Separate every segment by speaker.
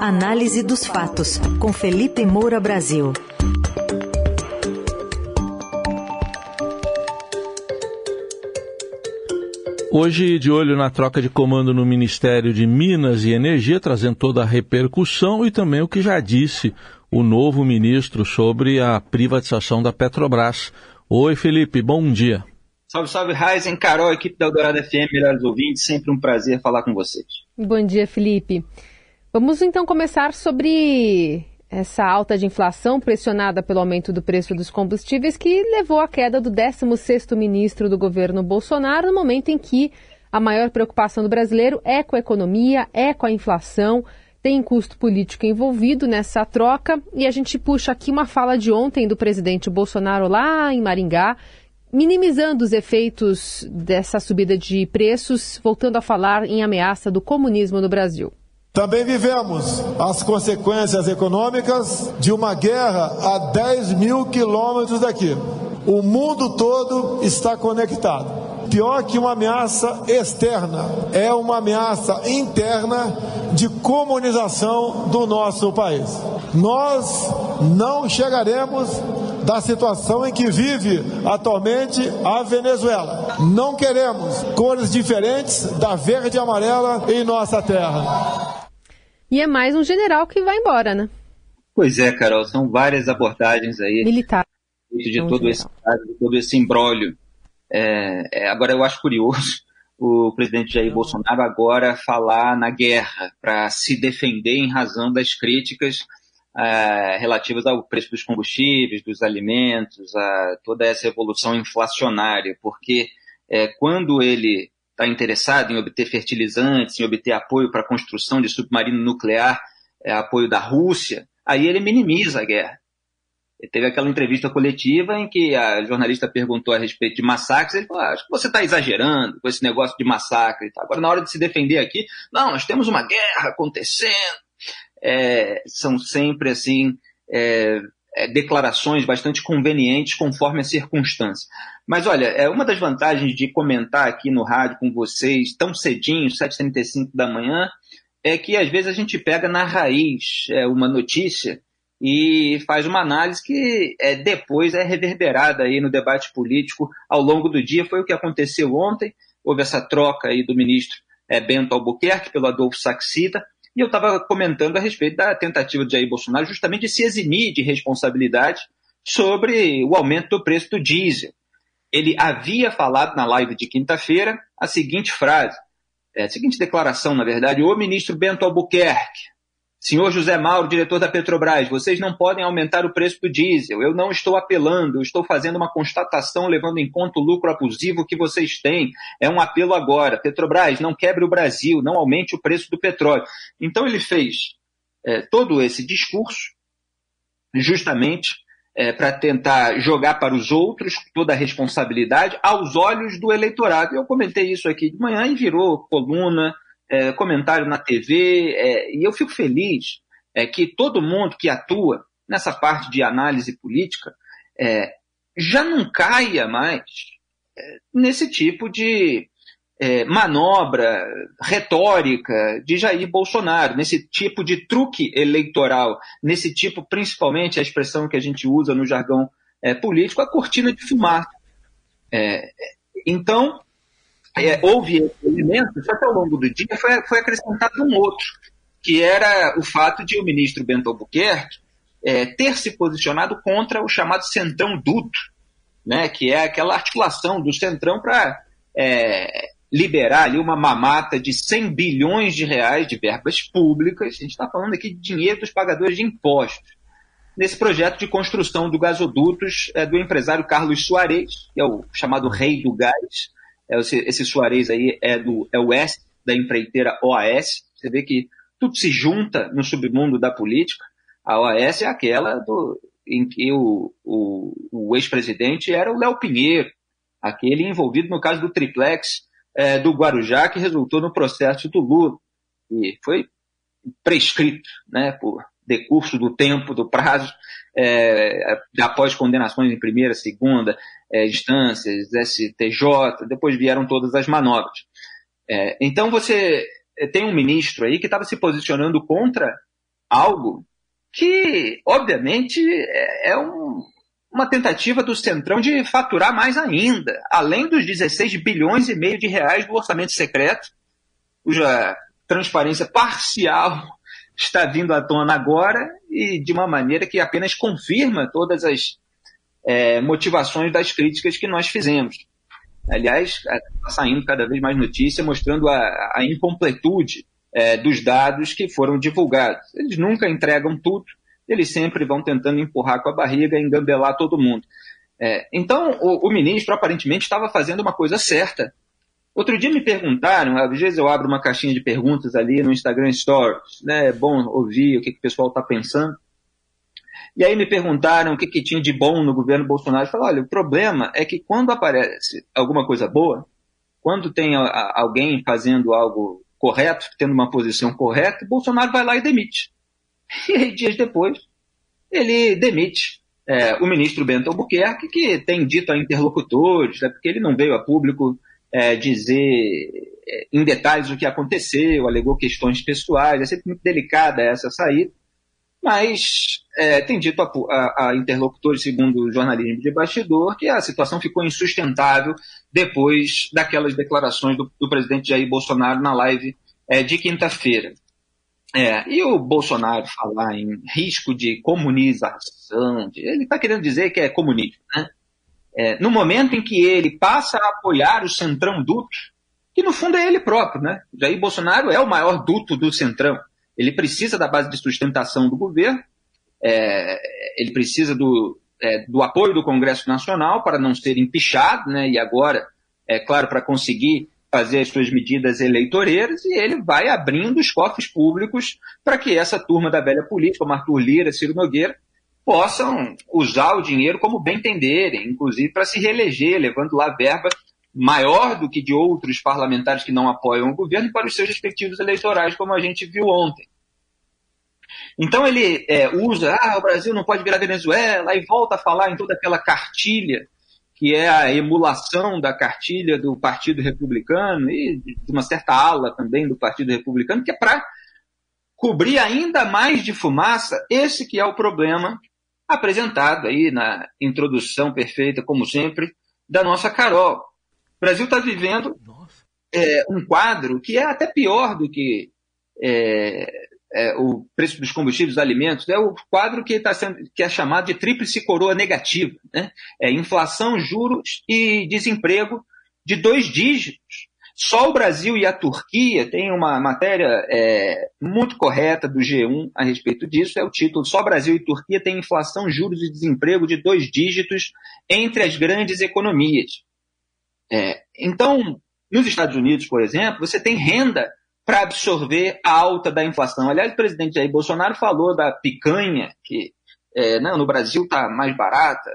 Speaker 1: Análise dos fatos, com Felipe Moura Brasil.
Speaker 2: Hoje, de olho na troca de comando no Ministério de Minas e Energia, trazendo toda a repercussão e também o que já disse o novo ministro sobre a privatização da Petrobras. Oi, Felipe, bom dia.
Speaker 3: Salve, salve, Raizen, Carol, equipe da Eldorado FM, melhores ouvintes, sempre um prazer falar com vocês.
Speaker 4: Bom dia, Felipe. Vamos então começar sobre essa alta de inflação pressionada pelo aumento do preço dos combustíveis que levou à queda do 16º ministro do governo Bolsonaro no momento em que a maior preocupação do brasileiro é com a economia, é com a inflação, tem custo político envolvido nessa troca e a gente puxa aqui uma fala de ontem do presidente Bolsonaro lá em Maringá, minimizando os efeitos dessa subida de preços, voltando a falar em ameaça do comunismo no Brasil.
Speaker 5: Também vivemos as consequências econômicas de uma guerra a 10 mil quilômetros daqui. O mundo todo está conectado. Pior que uma ameaça externa, é uma ameaça interna de comunização do nosso país. Nós não chegaremos da situação em que vive atualmente a Venezuela. Não queremos cores diferentes da verde e amarela em nossa terra.
Speaker 4: E é mais um general que vai embora, né?
Speaker 3: Pois é, Carol, são várias abordagens aí.
Speaker 4: Militar.
Speaker 3: De todo, esse, de todo esse imbróglio. É, é, agora, eu acho curioso o presidente Jair Bolsonaro agora falar na guerra para se defender em razão das críticas é, relativas ao preço dos combustíveis, dos alimentos, a toda essa evolução inflacionária, porque é, quando ele está interessado em obter fertilizantes, em obter apoio para a construção de submarino nuclear, é, apoio da Rússia, aí ele minimiza a guerra. Ele teve aquela entrevista coletiva em que a jornalista perguntou a respeito de massacres, ele falou, ah, acho que você está exagerando com esse negócio de massacre. Agora, na hora de se defender aqui, não, nós temos uma guerra acontecendo. É, são sempre, assim, é, declarações bastante convenientes conforme a circunstância. Mas olha, é uma das vantagens de comentar aqui no rádio com vocês tão cedinho, 7h35 da manhã, é que às vezes a gente pega na raiz é, uma notícia e faz uma análise que é, depois é reverberada aí no debate político ao longo do dia. Foi o que aconteceu ontem, houve essa troca aí do ministro é, Bento Albuquerque pelo Adolfo Saxida, e eu estava comentando a respeito da tentativa de Jair Bolsonaro justamente de se eximir de responsabilidade sobre o aumento do preço do diesel. Ele havia falado na live de quinta-feira a seguinte frase, é, a seguinte declaração, na verdade, o ministro Bento Albuquerque, Senhor José Mauro, diretor da Petrobras, vocês não podem aumentar o preço do diesel. Eu não estou apelando, eu estou fazendo uma constatação levando em conta o lucro abusivo que vocês têm. É um apelo agora. Petrobras, não quebre o Brasil, não aumente o preço do petróleo. Então ele fez é, todo esse discurso justamente é, para tentar jogar para os outros toda a responsabilidade aos olhos do eleitorado. Eu comentei isso aqui de manhã e virou coluna é, comentário na TV, é, e eu fico feliz é, que todo mundo que atua nessa parte de análise política é, já não caia mais é, nesse tipo de é, manobra retórica de Jair Bolsonaro, nesse tipo de truque eleitoral, nesse tipo, principalmente a expressão que a gente usa no jargão político, a cortina de fumaça. então, é, houve esse elemento, só que ao longo do dia foi, foi acrescentado um outro, que era o fato de o ministro Bento Albuquerque é, ter se posicionado contra o chamado Centrão Duto, né, que é aquela articulação do Centrão para é, liberar ali uma mamata de 100 bilhões de reais de verbas públicas, a gente está falando aqui de dinheiro dos pagadores de impostos, nesse projeto de construção do gasodutos é, do empresário Carlos Soares, que é o chamado rei do gás, esse, esse Suarez aí é, do, é o S da empreiteira OAS. Você vê que tudo se junta no submundo da política. A OAS é aquela do, em que o, o, o ex-presidente era o Léo Pinheiro, aquele envolvido no caso do triplex é, do Guarujá, que resultou no processo do Lula. E foi prescrito né, por decurso do tempo, do prazo, é, após condenações em primeira, segunda é, instâncias, STJ, depois vieram todas as manobras. É, então você tem um ministro aí que estava se posicionando contra algo que, obviamente, é, é um, uma tentativa do Centrão de faturar mais ainda, além dos 16 bilhões e meio de reais do orçamento secreto, cuja transparência parcial está vindo à tona agora e de uma maneira que apenas confirma todas as é, motivações das críticas que nós fizemos. Aliás, está saindo cada vez mais notícia mostrando a, a incompletude é, dos dados que foram divulgados. Eles nunca entregam tudo, eles sempre vão tentando empurrar com a barriga engambelar todo mundo. É, então, o, o, ministro aparentemente estava fazendo uma coisa certa. Outro dia me perguntaram, às vezes eu abro uma caixinha de perguntas ali no Instagram Stories, né? é bom ouvir o que, que o pessoal está pensando. E aí me perguntaram o que, que tinha de bom no governo Bolsonaro. Eu falei, olha, o problema é que quando aparece alguma coisa boa, quando tem a, a, alguém fazendo algo correto, tendo uma posição correta, Bolsonaro vai lá e demite. E aí, dias depois, ele demite é, o ministro Bento Albuquerque, que tem dito a interlocutores, né, porque ele não veio a público é, dizer é, em detalhes o que aconteceu, alegou questões pessoais, é sempre muito delicada essa saída, mas é, tem dito a, a, a, interlocutores, segundo o jornalismo de bastidor, que a situação ficou insustentável depois daquelas declarações do, do presidente Jair Bolsonaro na live é, de quinta-feira. É, e o Bolsonaro falar em risco de comunização, ele está querendo dizer que é comunismo, né? É, no momento em que ele passa a apoiar o Centrão Duto, que no fundo é ele próprio, né? Jair Bolsonaro é o maior duto do Centrão. Ele precisa da base de sustentação do governo, é, ele precisa do, é, do apoio do Congresso Nacional para não ser empichado, né? E agora, é claro, para conseguir fazer as suas medidas eleitoreiras e ele vai abrindo os cofres públicos para que essa turma da velha política, como Arthur Lira, Ciro Nogueira, possam usar o dinheiro como bem entenderem, inclusive para se reeleger, levando lá verba maior do que de outros parlamentares que não apoiam o governo para os seus respectivos eleitorais, como a gente viu ontem. Então ele é, usa, ah, o Brasil não pode virar Venezuela, e volta a falar em toda aquela cartilha que é a emulação da cartilha do Partido Republicano e de uma certa ala também do Partido Republicano, que é para cobrir ainda mais de fumaça esse que é o problema apresentado aí na introdução perfeita, como sempre, da nossa Carol. O Brasil está vivendo é, um quadro que é até pior do que é, é, o preço dos combustíveis, dos alimentos, é o quadro que, tá sendo, que é chamado de tríplice coroa negativa. Né? É inflação, juros e desemprego de dois dígitos. Só o Brasil e a Turquia tem uma matéria é, muito correta do G1 a respeito disso, é o título. Só Brasil e Turquia têm inflação, juros e desemprego de dois dígitos entre as grandes economias. É, então, nos Estados Unidos, por exemplo, você tem renda para absorver a alta da inflação. Aliás, o presidente Jair Bolsonaro falou da picanha, que é, não, no Brasil está mais barata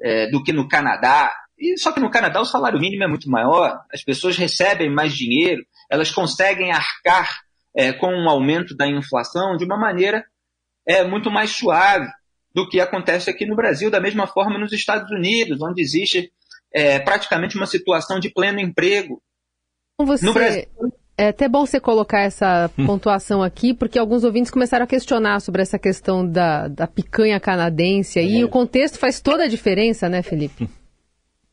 Speaker 3: é, do que no Canadá. E, só que no Canadá o salário mínimo é muito maior, as pessoas recebem mais dinheiro, elas conseguem arcar é, com um aumento da inflação de uma maneira é, muito mais suave do que acontece aqui no Brasil, da mesma forma nos Estados Unidos, onde existe é, praticamente uma situação de pleno emprego.
Speaker 4: Você... No Brasil, é até bom você colocar essa hum. pontuação aqui, porque alguns ouvintes começaram a questionar sobre essa questão da, da picanha canadense e é. o contexto faz toda a diferença, né, Felipe?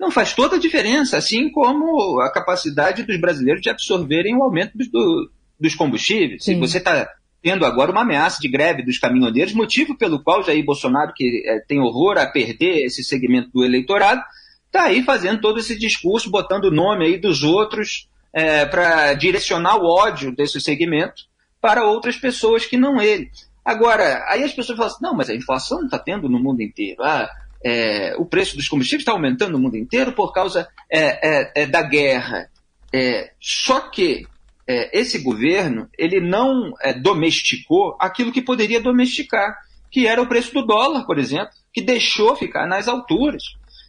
Speaker 3: Não, faz toda a diferença, assim como a capacidade dos brasileiros de absorverem o aumento do, dos combustíveis. Sim. Se você está tendo agora uma ameaça de greve dos caminhoneiros, motivo pelo qual Jair Bolsonaro, que é, tem horror a perder esse segmento do eleitorado, está aí fazendo todo esse discurso, botando o nome aí dos outros é, para direcionar o ódio desse segmento para outras pessoas que não ele. Agora, aí as pessoas falam assim, não, mas a inflação está tendo no mundo inteiro. Ah, é, o preço dos combustíveis está aumentando no mundo inteiro por causa é, é, é da guerra. É, só que esse governo ele não domesticou aquilo que poderia domesticar, que era o preço do dólar, por exemplo, que deixou ficar nas alturas.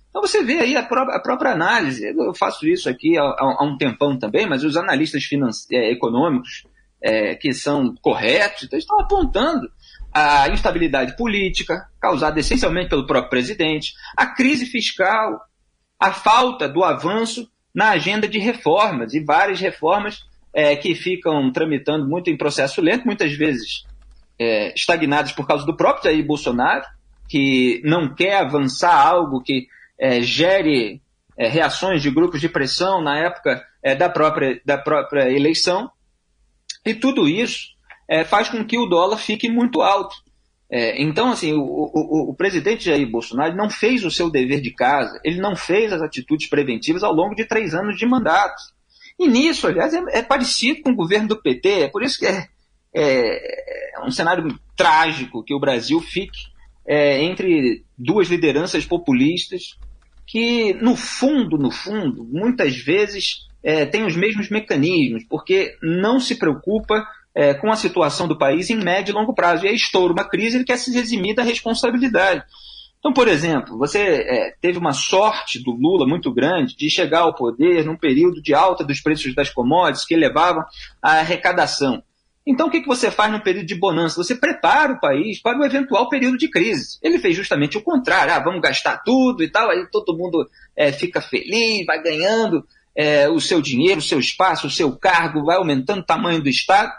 Speaker 3: Então você vê aí a, pró a própria análise. Eu faço isso aqui há, há, um tempão também, mas os analistas econômicos é, que são corretos estão apontando a instabilidade política, causada essencialmente pelo próprio presidente, a crise fiscal, a falta do avanço na agenda de reformas, e várias reformas é, que ficam tramitando muito em processo lento, muitas vezes é, estagnadas por causa do próprio Jair Bolsonaro, que não quer avançar algo que é, gere é, reações de grupos de pressão na época é, da, própria, da própria eleição. E tudo isso é, faz com que o dólar fique muito alto. É, então, assim, o, o, o, presidente Jair Bolsonaro não fez o seu dever de casa, ele não fez as atitudes preventivas ao longo de três anos de mandato. E nisso, aliás, é, é parecido com o governo do PT, é por isso que é, é, é um cenário trágico que o Brasil fique é, entre duas lideranças populistas que, no fundo, no fundo, muitas vezes é, têm os mesmos mecanismos, porque não se preocupa é, com a situação do país em médio e longo prazo. E aí estoura uma crise, ele quer se eximir da responsabilidade. Então, por exemplo, você é, teve uma sorte do Lula muito grande de chegar ao poder num período de alta dos preços das commodities que elevava a arrecadação. Então, o que, que você faz no período de bonança? Você prepara o país para o eventual período de crise. Ele fez justamente o contrário. Ah, vamos gastar tudo e tal, aí todo mundo é, fica feliz, vai ganhando é, o seu dinheiro, o seu espaço, o seu cargo, vai aumentando o tamanho do Estado,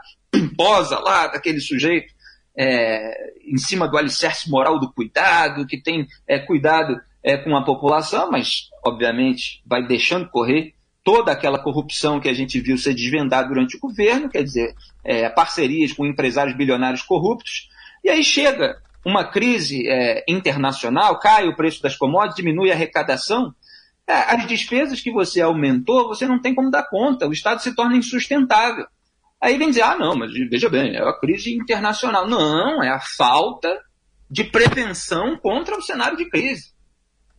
Speaker 3: posa lá daquele sujeito é, em cima do alicerce moral do cuidado, que tem é, cuidado é, com a população, mas, obviamente, vai deixando correr toda aquela corrupção que a gente viu ser desvendada durante o governo, quer dizer, é, parcerias com empresários bilionários corruptos, e aí chega uma crise é, internacional, cai o preço das commodities, diminui a arrecadação, é, as despesas que você aumentou, você não tem como dar conta, o Estado se torna insustentável. Aí vem dizer, ah, não, mas veja bem, é a crise internacional. Não, é a falta de prevenção contra o cenário de crise.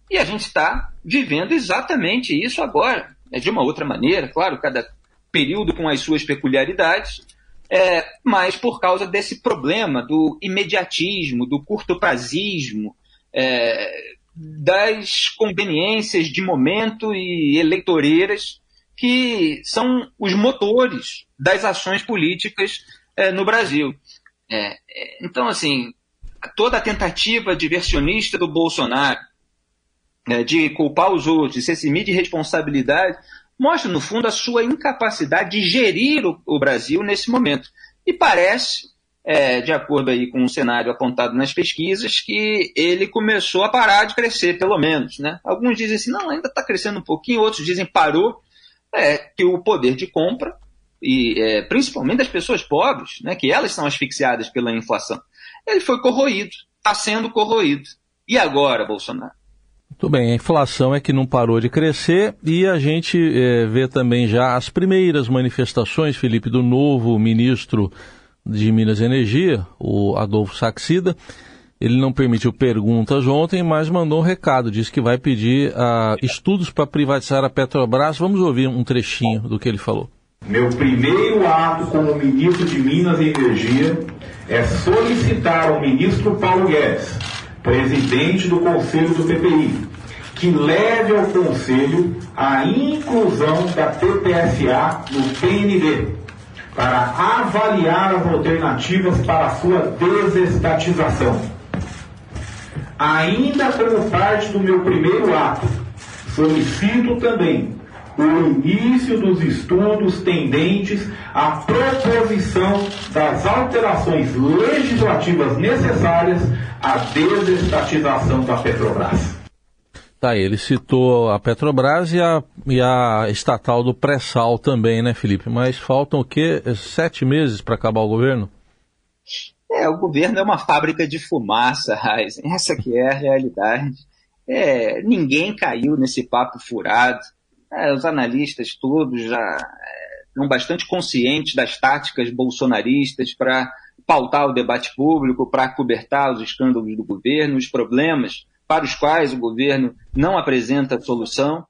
Speaker 3: E a gente está vivendo exatamente isso agora é de uma outra maneira, claro, cada período com as suas peculiaridades, é, mas por causa desse problema do imediatismo, do curto-prazismo, é, das conveniências de momento e eleitoreiras que são os motores das ações políticas é, no Brasil. É, é então, assim, toda a tentativa diversionista do Bolsonaro é, de culpar os outros, de se eximir de responsabilidade, mostra, no fundo, a sua incapacidade de gerir o, o Brasil nesse momento. E parece, é, de acordo aí com o cenário apontado nas pesquisas, que ele começou a parar de crescer, pelo menos. Né? Alguns dizem assim, não, ainda está crescendo um pouquinho, outros dizem parou, é, que o poder de compra, e é, principalmente das pessoas pobres, né, que elas são asfixiadas pela inflação, ele foi corroído, está sendo corroído. E agora, Bolsonaro?
Speaker 2: Muito bem, a inflação é que não parou de crescer e a gente é, vê também já as primeiras manifestações, Felipe, do novo ministro de Minas e Energia, o Adolfo Saxida. Ele não permitiu perguntas ontem, mas mandou um recado, disse que vai pedir uh, estudos para privatizar a Petrobras. Vamos ouvir um trechinho do que ele falou.
Speaker 6: Meu primeiro ato como ministro de Minas e Energia é solicitar ao ministro Paulo Guedes presidente do Conselho do PPI, que leve ao Conselho a inclusão da TPSA no PND, para avaliar as alternativas para sua desestatização. Ainda como parte do meu primeiro ato, solicito também o início dos estudos tendentes à proposição das alterações legislativas necessárias à desestatização da Petrobras.
Speaker 2: Tá, ele citou a Petrobras e a, e a estatal do pré-sal também, né, Felipe? Mas faltam o quê? Sete meses para acabar o governo?
Speaker 3: É, o governo é uma fábrica de fumaça, Raiz. Essa que é a realidade. É, ninguém caiu nesse papo furado. É, os analistas todos já é, estão bastante conscientes das táticas bolsonaristas para pautar o debate público, para cobertar os escândalos do governo, os problemas para os quais o governo não apresenta solução.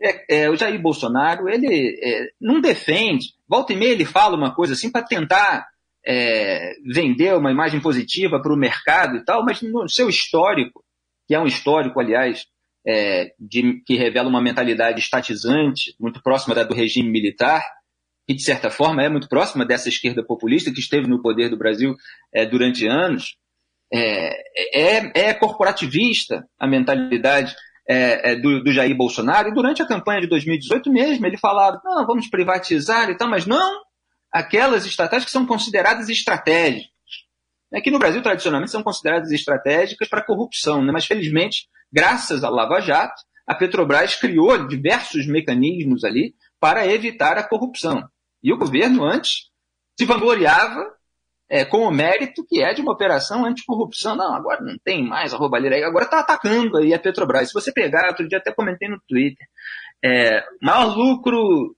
Speaker 3: É, é, o Jair Bolsonaro, ele é, não defende, volta e meia ele fala uma coisa assim para tentar é, vender uma imagem positiva para o mercado e tal, mas no seu histórico, que é um histórico, aliás, é, de, que revela uma mentalidade estatizante, muito próxima da do regime militar, e de certa forma é muito próxima dessa esquerda populista que esteve no poder do Brasil é, durante anos, é, é, é, corporativista a mentalidade é, é, do, do, Jair Bolsonaro, e durante a campanha de 2018 mesmo ele falava, não, vamos privatizar e tal, mas não aquelas estatais que são consideradas estratégicas. né, que no Brasil tradicionalmente são consideradas estratégicas para corrupção, né, mas felizmente, graças à Lava Jato, a Petrobras criou diversos mecanismos ali para evitar a corrupção. E o governo antes se vangloriava é, com o mérito que é de uma operação anticorrupção. Não, agora não tem mais a roubalheira aí, agora está atacando aí a Petrobras. Se você pegar, outro dia até comentei no Twitter, é, maior lucro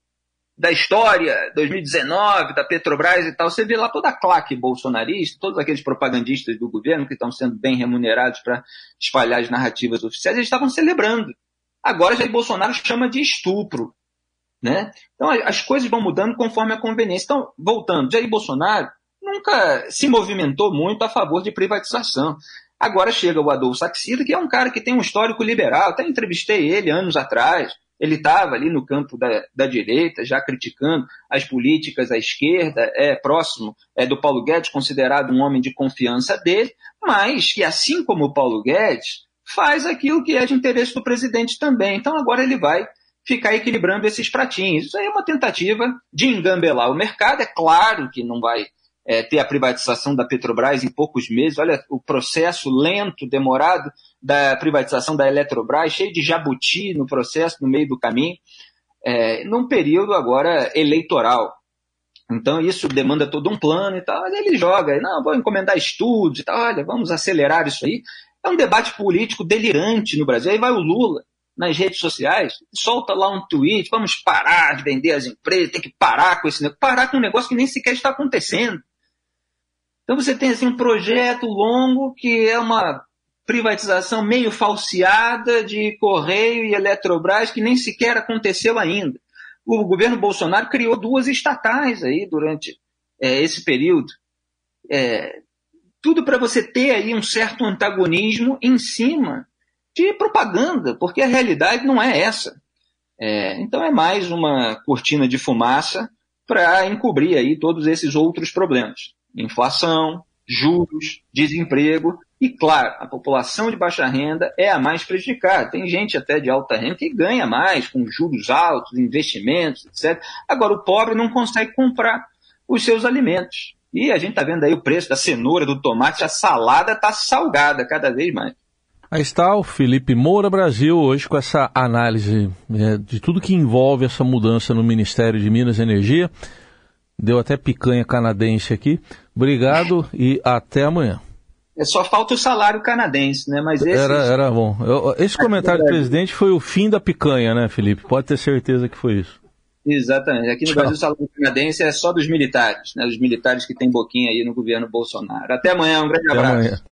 Speaker 3: da história, 2019, da Petrobras e tal, você vê lá toda a claque bolsonarista, todos aqueles propagandistas do governo que estão sendo bem remunerados para espalhar as narrativas oficiais, eles estavam celebrando. Agora Jair Bolsonaro chama de estupro. Né? Então as coisas vão mudando conforme a conveniência. Então, voltando, Jair Bolsonaro nunca se movimentou muito a favor de privatização. Agora chega o Adolfo Saxida, que é um cara que tem um histórico liberal, até entrevistei ele anos atrás. Ele estava ali no campo da, da, direita, já criticando as políticas à esquerda, é próximo é, do Paulo Guedes, considerado um homem de confiança dele, mas que, assim como o Paulo Guedes, faz aquilo que é de interesse do presidente também. Então agora ele vai ficar equilibrando esses pratinhos. Isso aí é uma tentativa de engambelar o mercado. É claro que não vai é, ter a privatização da Petrobras em poucos meses. Olha o processo lento, demorado da privatização da Eletrobras, cheio de jabuti no processo, no meio do caminho, é, num período agora eleitoral. Então isso demanda todo um plano e tal, mas ele joga, não, vou encomendar estudos e tal, olha, vamos acelerar isso aí. É um debate político delirante no Brasil. Aí vai o Lula nas redes sociais, solta lá um tweet, vamos parar de vender as empresas, tem que parar com esse negócio, parar com um negócio que nem sequer está acontecendo. Então você tem assim um projeto longo que é uma privatização meio falseada de Correio e Eletrobras que nem sequer aconteceu ainda. O governo Bolsonaro criou duas estatais aí durante é, esse período. É, tudo para você ter aí um certo antagonismo em cima de propaganda, porque a realidade não é essa. É, então é mais uma cortina de fumaça para encobrir aí todos esses outros problemas inflação, juros, desemprego e, claro, a população de baixa renda é a mais prejudicada. Tem gente até de alta renda que ganha mais, com juros altos, investimentos, etc. Agora, o pobre não consegue comprar os seus alimentos. E a gente está vendo aí o preço da cenoura, do tomate, a salada está salgada cada vez mais.
Speaker 2: Aí está o Felipe Moura Brasil hoje com essa análise é, de tudo que envolve essa mudança no Ministério de Minas e Energia. Deu até picanha canadense aqui. Obrigado e até amanhã.
Speaker 3: É só falta o salário canadense, né? Mas esse...
Speaker 2: era, era bom. Eu, esse comentário do presidente foi o fim da picanha, né, Felipe? Pode ter certeza que foi isso.
Speaker 3: Exatamente. Aqui no Tchau. Brasil o salário canadense é só dos militares, né? Os militares que têm boquinha aí no governo Bolsonaro. Até amanhã, um grande até abraço. Amanhã.